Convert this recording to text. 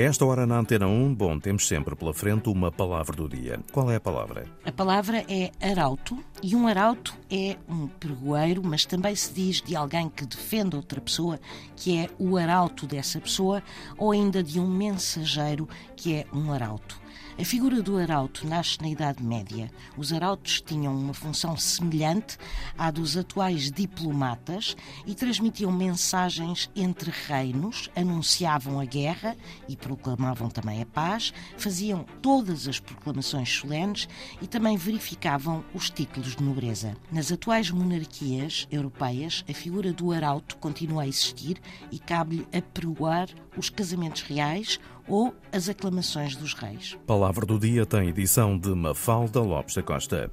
A esta hora na Antena 1, bom, temos sempre pela frente uma palavra do dia. Qual é a palavra? A palavra é arauto e um arauto é um pregoeiro, mas também se diz de alguém que defende outra pessoa, que é o arauto dessa pessoa, ou ainda de um mensageiro, que é um arauto. A figura do arauto nasce na Idade Média. Os arautos tinham uma função semelhante à dos atuais diplomatas e transmitiam mensagens entre reinos, anunciavam a guerra e proclamavam também a paz, faziam todas as proclamações solenes e também verificavam os títulos de nobreza. Nas atuais monarquias europeias, a figura do arauto continua a existir e cabe-lhe apregoar os casamentos reais ou as aclamações dos reis. Palavra do Dia tem edição de Mafalda Lopes da Costa.